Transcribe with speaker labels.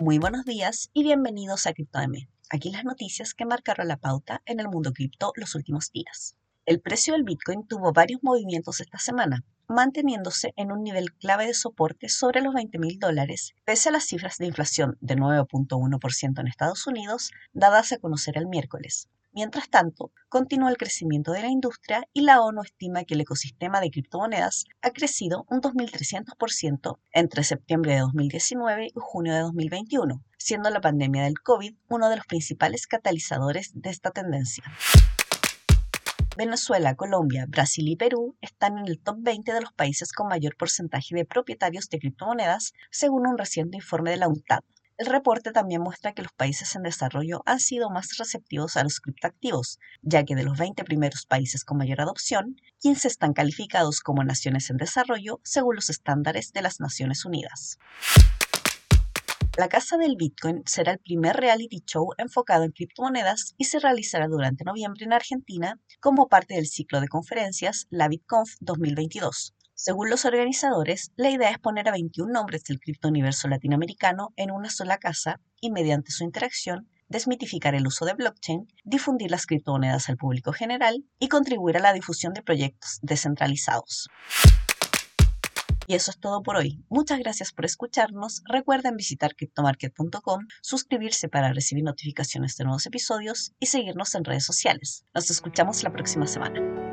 Speaker 1: Muy buenos días y bienvenidos a CryptoM. Aquí las noticias que marcaron la pauta en el mundo cripto los últimos días. El precio del Bitcoin tuvo varios movimientos esta semana, manteniéndose en un nivel clave de soporte sobre los 20 mil dólares, pese a las cifras de inflación de 9.1% en Estados Unidos dadas a conocer el miércoles. Mientras tanto, continúa el crecimiento de la industria y la ONU estima que el ecosistema de criptomonedas ha crecido un 2.300% entre septiembre de 2019 y junio de 2021, siendo la pandemia del COVID uno de los principales catalizadores de esta tendencia. Venezuela, Colombia, Brasil y Perú están en el top 20 de los países con mayor porcentaje de propietarios de criptomonedas, según un reciente informe de la UNTAD. El reporte también muestra que los países en desarrollo han sido más receptivos a los criptoactivos, ya que de los 20 primeros países con mayor adopción, 15 están calificados como naciones en desarrollo según los estándares de las Naciones Unidas. La Casa del Bitcoin será el primer reality show enfocado en criptomonedas y se realizará durante noviembre en Argentina como parte del ciclo de conferencias La BitConf 2022. Según los organizadores, la idea es poner a 21 nombres del criptouniverso latinoamericano en una sola casa y mediante su interacción desmitificar el uso de blockchain, difundir las criptomonedas al público general y contribuir a la difusión de proyectos descentralizados. Y eso es todo por hoy. Muchas gracias por escucharnos. Recuerden visitar cryptomarket.com, suscribirse para recibir notificaciones de nuevos episodios y seguirnos en redes sociales. Nos escuchamos la próxima semana.